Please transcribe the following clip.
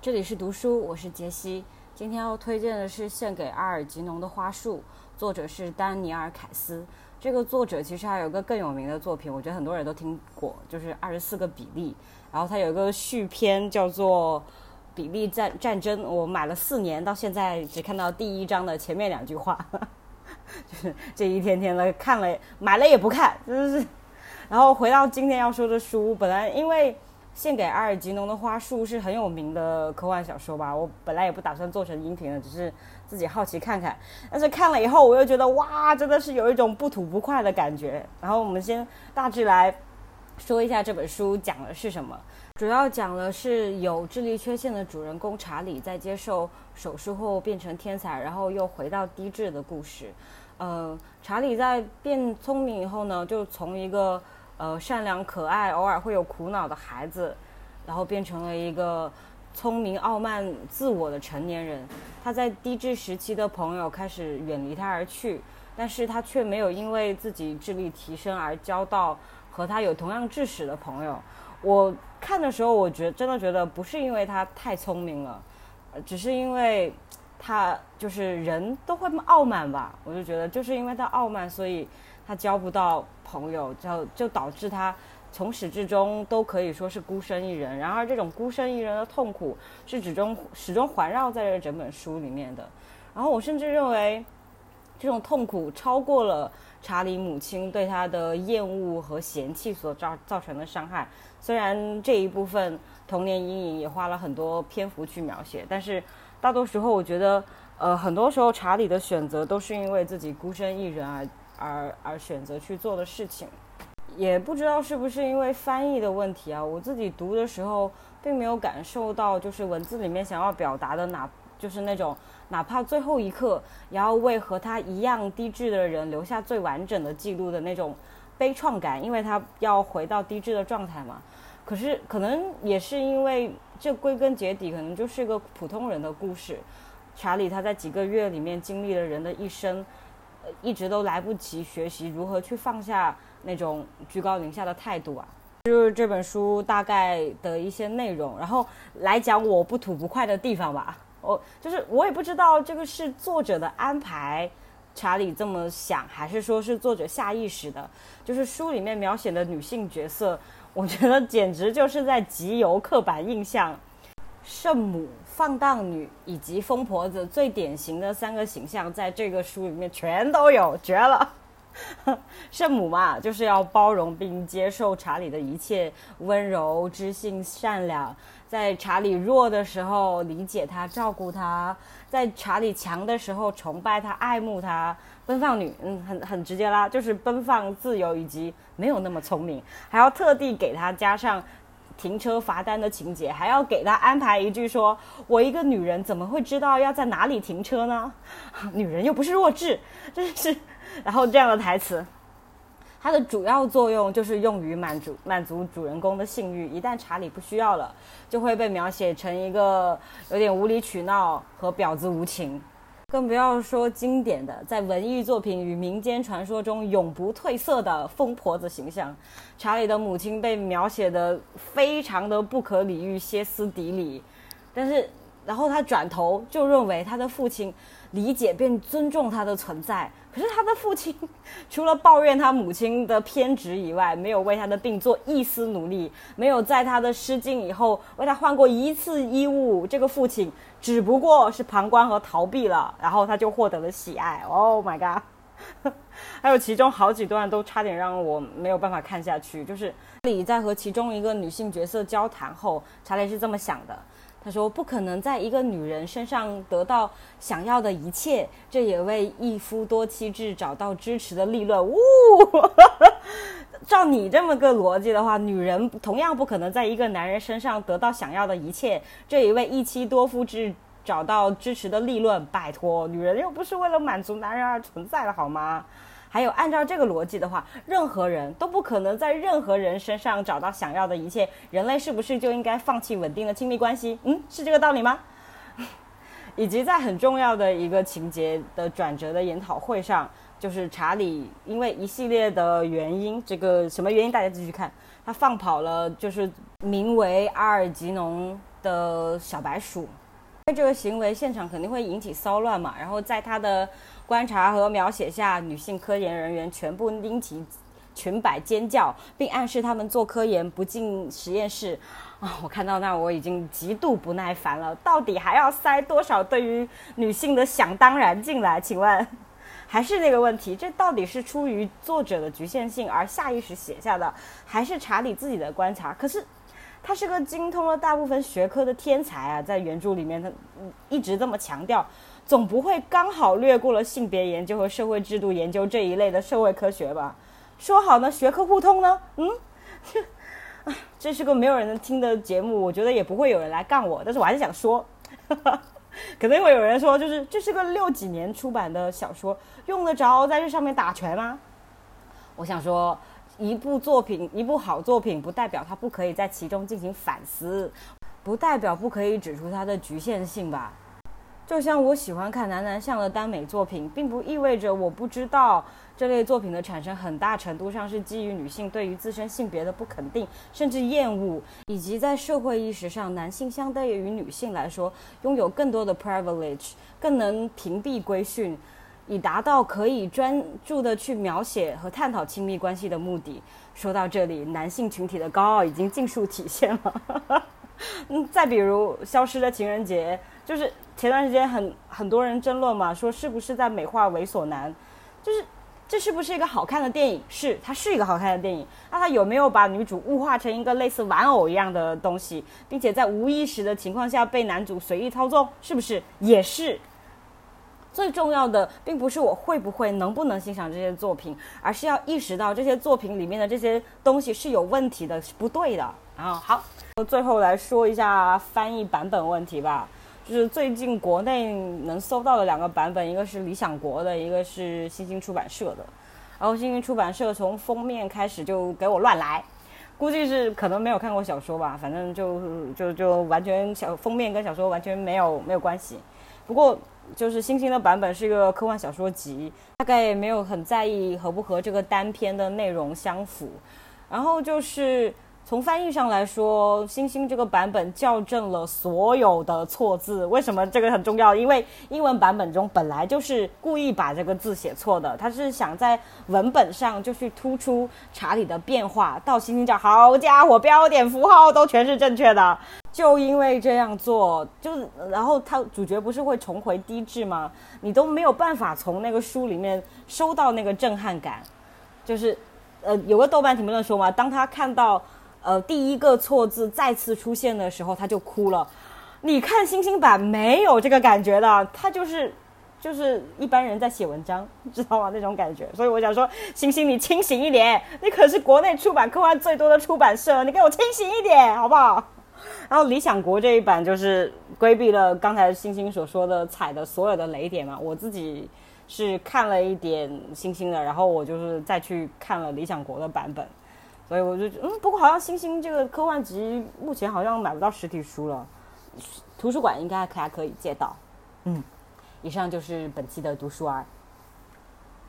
这里是读书，我是杰西。今天要推荐的是《献给阿尔吉农的花束》，作者是丹尼尔·凯斯。这个作者其实还有个更有名的作品，我觉得很多人都听过，就是《二十四个比例》。然后他有一个续篇叫做《比例战战争》，我买了四年，到现在只看到第一章的前面两句话，就是这一天天的看了，买了也不看，真的是。然后回到今天要说的书，本来因为。献给阿尔吉农的花束是很有名的科幻小说吧？我本来也不打算做成音频的，只是自己好奇看看。但是看了以后，我又觉得哇，真的是有一种不吐不快的感觉。然后我们先大致来说一下这本书讲的是什么。主要讲的是有智力缺陷的主人公查理在接受手术后变成天才，然后又回到低智的故事。呃，查理在变聪明以后呢，就从一个。呃，善良可爱，偶尔会有苦恼的孩子，然后变成了一个聪明、傲慢、自我的成年人。他在低智时期的朋友开始远离他而去，但是他却没有因为自己智力提升而交到和他有同样智识的朋友。我看的时候，我觉真的觉得不是因为他太聪明了，只是因为他就是人都会傲慢吧。我就觉得就是因为他傲慢，所以。他交不到朋友，就就导致他从始至终都可以说是孤身一人。然而，这种孤身一人的痛苦是始终始终环绕在这整本书里面的。然后，我甚至认为，这种痛苦超过了查理母亲对他的厌恶和嫌弃所造造成的伤害。虽然这一部分童年阴影也花了很多篇幅去描写，但是大多时候，我觉得，呃，很多时候查理的选择都是因为自己孤身一人而。而而选择去做的事情，也不知道是不是因为翻译的问题啊。我自己读的时候，并没有感受到就是文字里面想要表达的，哪就是那种哪怕最后一刻也要为和他一样低智的人留下最完整的记录的那种悲怆感，因为他要回到低智的状态嘛。可是可能也是因为这归根结底，可能就是一个普通人的故事。查理他在几个月里面经历了人的一生。一直都来不及学习如何去放下那种居高临下的态度啊，就是这本书大概的一些内容，然后来讲我不吐不快的地方吧。我就是我也不知道这个是作者的安排，查理这么想，还是说是作者下意识的。就是书里面描写的女性角色，我觉得简直就是在集邮刻板印象。圣母、放荡女以及疯婆子最典型的三个形象，在这个书里面全都有，绝了！圣母嘛，就是要包容并接受查理的一切，温柔、知性、善良，在查理弱的时候理解他、照顾他，在查理强的时候崇拜他、爱慕他。奔放女，嗯，很很直接啦，就是奔放、自由以及没有那么聪明，还要特地给他加上。停车罚单的情节，还要给他安排一句说：“我一个女人怎么会知道要在哪里停车呢？女人又不是弱智，真是。”然后这样的台词，它的主要作用就是用于满足满足主人公的性欲。一旦查理不需要了，就会被描写成一个有点无理取闹和婊子无情。更不要说经典的，在文艺作品与民间传说中永不褪色的疯婆子形象。查理的母亲被描写的非常的不可理喻、歇斯底里，但是，然后他转头就认为他的父亲理解并尊重他的存在。可是他的父亲除了抱怨他母亲的偏执以外，没有为他的病做一丝努力，没有在他的失禁以后为他换过一次衣物。这个父亲。只不过是旁观和逃避了，然后他就获得了喜爱。Oh my god！还有其中好几段都差点让我没有办法看下去。就是李在和其中一个女性角色交谈后，查理是这么想的：他说，不可能在一个女人身上得到想要的一切，这也为一夫多妻制找到支持的立论。呜！照你这么个逻辑的话，女人同样不可能在一个男人身上得到想要的一切。这也为一妻多夫制找到支持的立论，拜托，女人又不是为了满足男人而存在的，好吗？还有，按照这个逻辑的话，任何人都不可能在任何人身上找到想要的一切。人类是不是就应该放弃稳定的亲密关系？嗯，是这个道理吗？以及在很重要的一个情节的转折的研讨会上。就是查理因为一系列的原因，这个什么原因大家继续看，他放跑了，就是名为阿尔吉农的小白鼠，这个行为现场肯定会引起骚乱嘛。然后在他的观察和描写下，女性科研人员全部拎起裙摆尖叫，并暗示他们做科研不进实验室。啊，我看到那我已经极度不耐烦了。到底还要塞多少对于女性的想当然进来？请问，还是那个问题，这到底是出于作者的局限性而下意识写下的，还是查理自己的观察？可是，他是个精通了大部分学科的天才啊，在原著里面他一直这么强调，总不会刚好略过了性别研究和社会制度研究这一类的社会科学吧？说好呢，学科互通呢？嗯。这是个没有人能听的节目，我觉得也不会有人来杠我，但是我还是想说，可能会有人说，就是这是个六几年出版的小说，用得着在这上面打拳吗？我想说，一部作品，一部好作品，不代表它不可以在其中进行反思，不代表不可以指出它的局限性吧。就像我喜欢看男男向的耽美作品，并不意味着我不知道这类作品的产生很大程度上是基于女性对于自身性别的不肯定，甚至厌恶，以及在社会意识上，男性相对于女性来说拥有更多的 privilege，更能屏蔽规训，以达到可以专注的去描写和探讨亲密关系的目的。说到这里，男性群体的高傲已经尽数体现了。嗯，再比如《消失的情人节》，就是前段时间很很多人争论嘛，说是不是在美化猥琐男，就是这是不是一个好看的电影？是，它是一个好看的电影。那它有没有把女主物化成一个类似玩偶一样的东西，并且在无意识的情况下被男主随意操纵？是不是？也是。最重要的并不是我会不会、能不能欣赏这些作品，而是要意识到这些作品里面的这些东西是有问题的，是不对的。然后好。最后来说一下翻译版本问题吧，就是最近国内能搜到的两个版本，一个是理想国的，一个是新星出版社的。然后新星出版社从封面开始就给我乱来，估计是可能没有看过小说吧，反正就就就完全小封面跟小说完全没有没有关系。不过就是星星的版本是一个科幻小说集，大概没有很在意合不和这个单篇的内容相符。然后就是。从翻译上来说，星星这个版本校正了所有的错字。为什么这个很重要？因为英文版本中本来就是故意把这个字写错的，他是想在文本上就去突出查理的变化。到星星叫好家伙，标点符号都全是正确的。就因为这样做，就然后他主角不是会重回低智吗？你都没有办法从那个书里面收到那个震撼感。就是，呃，有个豆瓣评论说嘛，当他看到。呃，第一个错字再次出现的时候，他就哭了。你看星星版没有这个感觉的，他就是就是一般人在写文章，知道吗？那种感觉。所以我想说，星星你清醒一点，你可是国内出版科幻最多的出版社，你给我清醒一点，好不好？然后理想国这一版就是规避了刚才星星所说的踩的所有的雷点嘛。我自己是看了一点星星的，然后我就是再去看了理想国的版本。所以我就嗯，不过好像星星这个科幻集目前好像买不到实体书了，图书馆应该还可以借到。嗯，以上就是本期的读书儿。